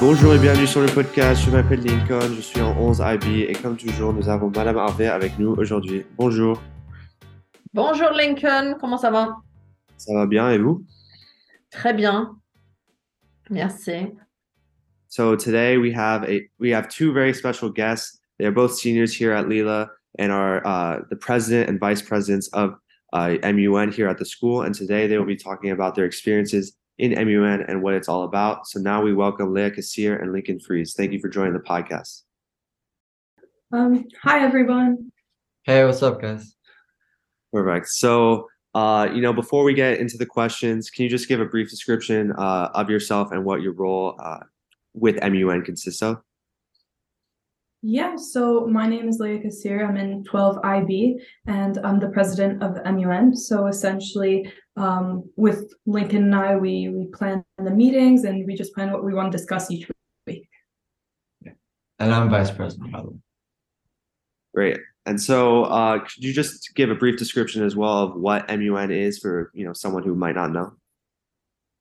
Bonjour et bienvenue sur le podcast. Je m'appelle Lincoln, je suis en 11 IB et comme toujours, nous avons Madame Harvey avec nous aujourd'hui. Bonjour. Bonjour Lincoln, comment ça va? Ça va bien et vous? Très bien. Merci. So today we have a we have two very special guests. They're both seniors here at Lila and are uh, the president and vice presidents of uh, MUN here at the school. And today they will be talking about their experiences in MUN and what it's all about. So now we welcome Lea Kassir and Lincoln Fries. Thank you for joining the podcast. Um, hi everyone. Hey, what's up, guys? Perfect. So, uh, you know, before we get into the questions, can you just give a brief description uh, of yourself and what your role uh, with MUN consists of? Yeah, so my name is Lea Kassir. I'm in 12 IB and I'm the president of MUN. So essentially, um, with Lincoln and I, we, we plan the meetings and we just plan what we want to discuss each week. And I'm vice president, by the way. Great. And so, uh, could you just give a brief description as well of what MUN is for you know someone who might not know?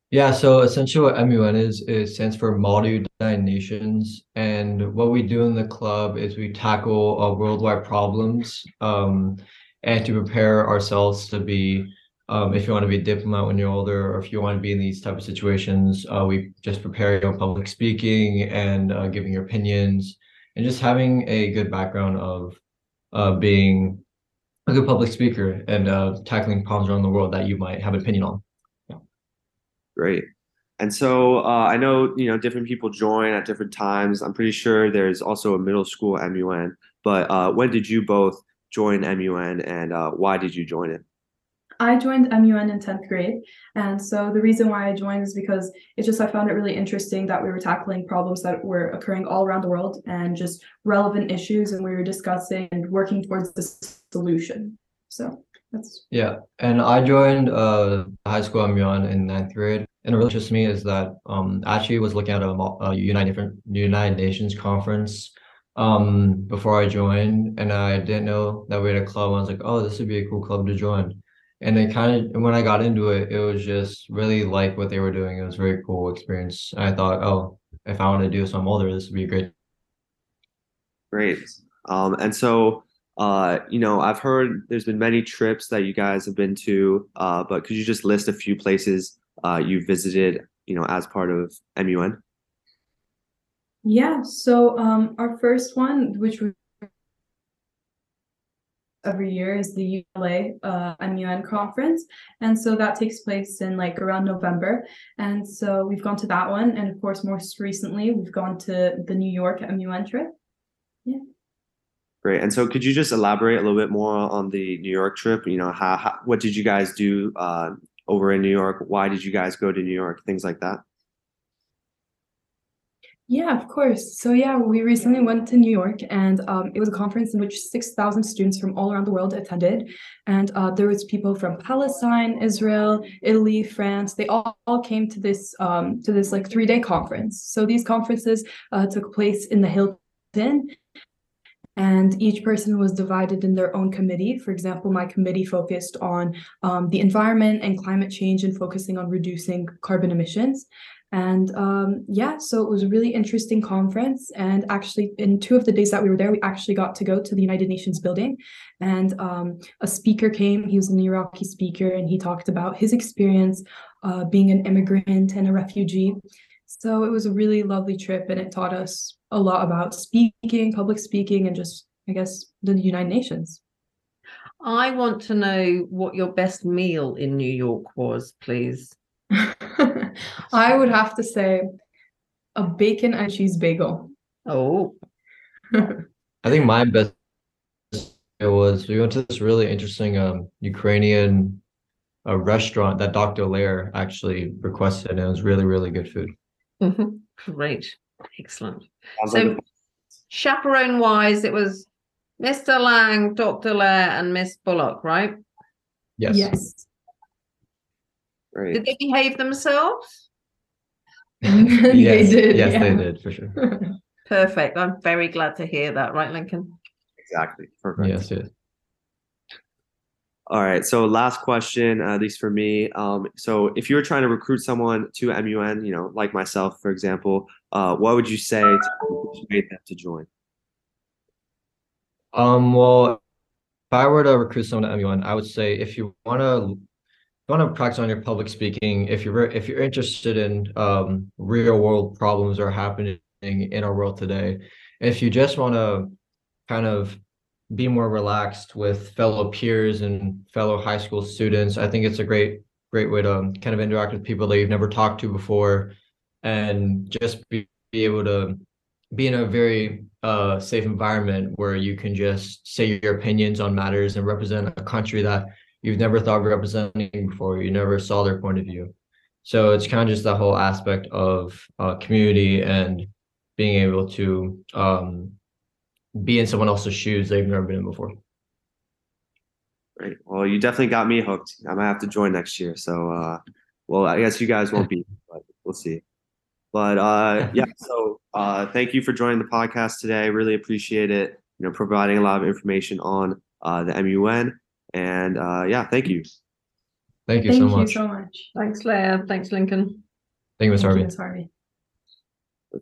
Yeah, so essentially what MUN is, it stands for Model United Nations. And what we do in the club is we tackle uh, worldwide problems um, and to prepare ourselves to be, um, if you want to be a diplomat when you're older, or if you want to be in these type of situations, uh, we just prepare you on public speaking and uh, giving your opinions and just having a good background of uh, being a good public speaker and uh, tackling problems around the world that you might have an opinion on. Great. And so uh, I know you know different people join at different times. I'm pretty sure there's also a middle school MUN. But uh, when did you both join MUN, and uh, why did you join it? I joined MUN in 10th grade. And so the reason why I joined is because it's just I found it really interesting that we were tackling problems that were occurring all around the world and just relevant issues and we were discussing and working towards the solution. So that's Yeah, and I joined uh high school MUN in ninth grade, and it really interests me is that um I actually was looking at a, a United different United Nations conference um before I joined, and I didn't know that we had a club. I was like, oh, this would be a cool club to join, and it kind of when I got into it, it was just really like what they were doing. It was a very cool experience. And I thought, oh, if I want to do this I'm older, this would be great. Great. Um, and so uh, you know, I've heard there's been many trips that you guys have been to, uh, but could you just list a few places uh, you visited, you know, as part of MUN? Yeah, so um, our first one, which we every year, is the ULA uh, MUN conference, and so that takes place in like around November, and so we've gone to that one, and of course, most recently, we've gone to the New York MUN trip. Yeah. Great. And so, could you just elaborate a little bit more on the New York trip? You know, how, how what did you guys do uh, over in New York? Why did you guys go to New York? Things like that. Yeah, of course. So yeah, we recently went to New York, and um, it was a conference in which six thousand students from all around the world attended, and uh, there was people from Palestine, Israel, Italy, France. They all, all came to this um, to this like three day conference. So these conferences uh, took place in the Hilton, and each person was divided in their own committee. For example, my committee focused on um, the environment and climate change and focusing on reducing carbon emissions. And um, yeah, so it was a really interesting conference. And actually, in two of the days that we were there, we actually got to go to the United Nations building. And um, a speaker came, he was an Iraqi speaker, and he talked about his experience uh, being an immigrant and a refugee. So it was a really lovely trip, and it taught us a lot about speaking, public speaking, and just, I guess, the United Nations. I want to know what your best meal in New York was, please. I would have to say a bacon and cheese bagel. Oh, I think my best it was we went to this really interesting um Ukrainian uh, restaurant that Dr. Lair actually requested, and it was really really good food. great. Excellent. Sounds So- like a- Chaperone wise, it was Mr. Lang, Dr. Lair, and Miss Bullock, right? Yes. Yes. great. Did they behave themselves? they Yes, did. yes, yeah. they did for sure. Perfect. I'm very glad to hear that, right, Lincoln? Exactly. Perfect. Yes, yes. All right. So last question, uh, at least for me. Um, so if you were trying to recruit someone to MUN, you know, like myself, for example, uh, what would you say to motivate them to join? Um, well, if I were to recruit someone to MUN, I would say if you want to want to practice on your public speaking, if you're if you're interested in um, real world problems that are happening in our world today, if you just want to kind of be more relaxed with fellow peers and fellow high school students, I think it's a great great way to kind of interact with people that you've never talked to before, and just be, be able to be in a very uh, safe environment where you can just say your opinions on matters and represent a country that you've never thought of representing before. You never saw their point of view. So it's kind of just the whole aspect of uh, community and being able to um, be in someone else's shoes that you've never been in before. Right. Well, you definitely got me hooked. I might have to join next year. So, uh, well, I guess you guys won't be, but we'll see. But uh, yeah, so uh, thank you for joining the podcast today. Really appreciate it. You know, providing a lot of information on uh, the MUN. And uh, yeah, thank you. Thank you Thank so you much. so much. Thanks, Lea. Thanks, Lincoln. Thank you, Ms. Thank you, Ms. Harvey.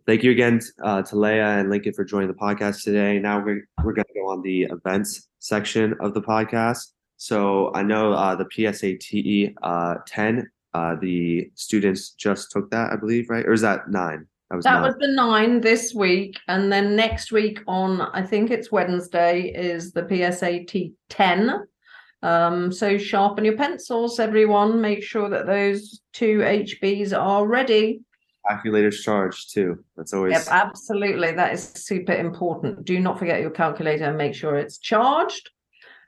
Thank you again uh, to Lea and Lincoln for joining the podcast today. Now we're, we're going to go on the events section of the podcast. So I know uh, the PSATE uh, 10, uh, the students just took that, I believe, right? Or is that nine? That was That nine. was the nine this week, and then next week on I think it's Wednesday is the PSAT ten. Um, so sharpen your pencils, everyone. Make sure that those two HBs are ready. Calculators charged too. That's always Yep, absolutely. That is super important. Do not forget your calculator and make sure it's charged.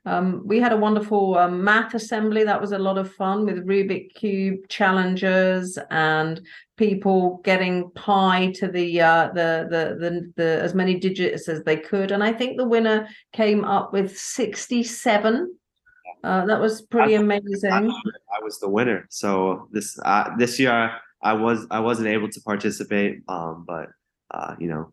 Um, we had a wonderful um, math assembly. That was a lot of fun with Rubik Cube challenges and people getting pi to the uh, the, the the the as many digits as they could. And I think the winner came up with sixty-seven. Uh, that was pretty amazing. I was the winner. So this uh, this year I was I wasn't able to participate, um, but uh, you know,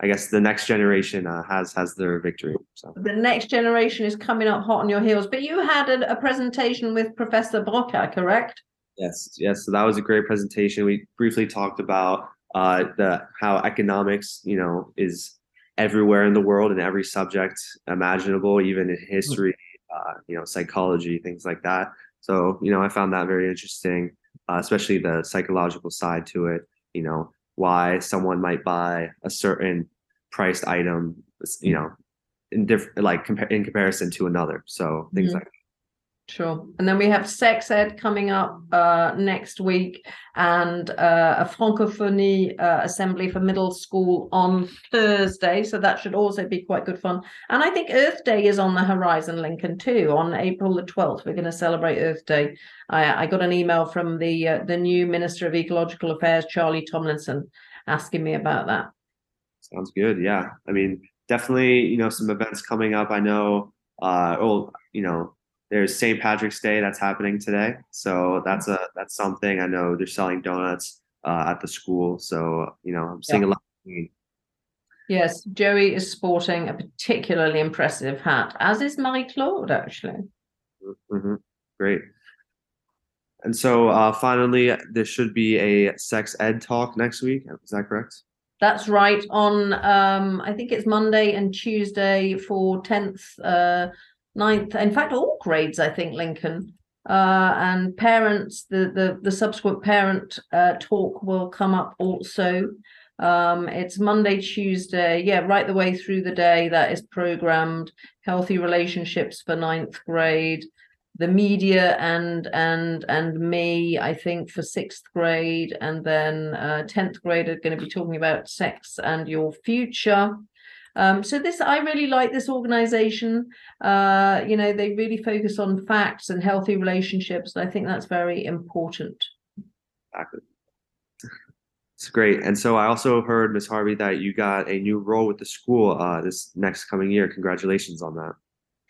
I guess the next generation uh, has has their victory. So the next generation is coming up hot on your heels. But you had a, a presentation with Professor Broca, correct? yes, yes. So that was a great presentation. We briefly talked about uh, the how economics, you know, is everywhere in the world in every subject imaginable, even in history, uh, you know, psychology, things like that. So you know, I found that very interesting, uh, especially the psychological side to it. You know, why someone might buy a certain priced item, you know, in different like compa- in comparison to another. So things Mhm. like Sure. And then we have sex ed coming up uh, next week and uh, a francophonie uh, assembly for middle school on Thursday. So that should also be quite good fun. And I think Earth Day is on the horizon, Lincoln, too. On April the 12th, we're going to celebrate Earth Day. I, I got an email from the uh, the new Minister of Ecological Affairs, Charlie Tomlinson, asking me about that. Sounds good. Yeah. I mean, definitely, you know, some events coming up. I know, uh, oh, you know, there's St. Patrick's Day that's happening today. So that's a, that's something I know they're selling donuts, uh, at the school. So, you know, I'm seeing a lot. Of yes, Joey is sporting a particularly impressive hat, as is Marie Claude, actually. hmm Great. And so, uh, finally, there should be a sex ed talk next week. Is that correct? That's right. On um, I think it's Monday and Tuesday for tenth, uh, 9th, in fact, all grades. I think Lincoln uh, and parents. The the the subsequent parent uh, talk will come up also. Um, it's Monday, Tuesday, yeah, right the way through the day. That is programmed. Healthy relationships for ninth grade the media and and and me i think for sixth grade and then uh 10th grade are going to be talking about sex and your future um so this i really like this organization uh you know they really focus on facts and healthy relationships i think that's very important Exactly. It's great. And so I also heard, Miss Harvey, that you got a new role with the school uh, this next coming year. Congratulations on that.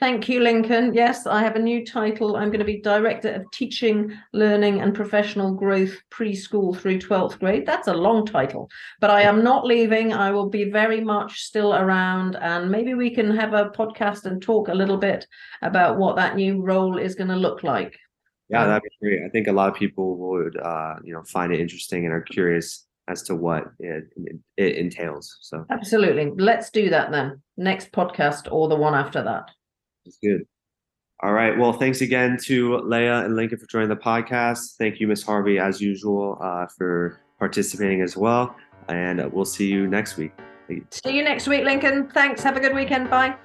Thank you, Lincoln. Yes, I have a new title. I'm going to be Director of Teaching, Learning and Professional Growth Preschool through 12th grade. That's a long title, but I am not leaving. I will be very much still around, and maybe we can have a podcast and talk a little bit about what that new role is going to look like. Yeah, that'd be great. I think a lot of people would, uh, you know, find it interesting and are curious as to what it, it entails. So Absolutely. Let's do that then. Next podcast or the one after that. It's good. All right. Well, thanks again to Lea and Lincoln for joining the podcast. Thank you, Miss Harvey, as usual, uh, for participating as well. And we'll see you next week. See you next week, Lincoln. Thanks. Have a good weekend. Bye.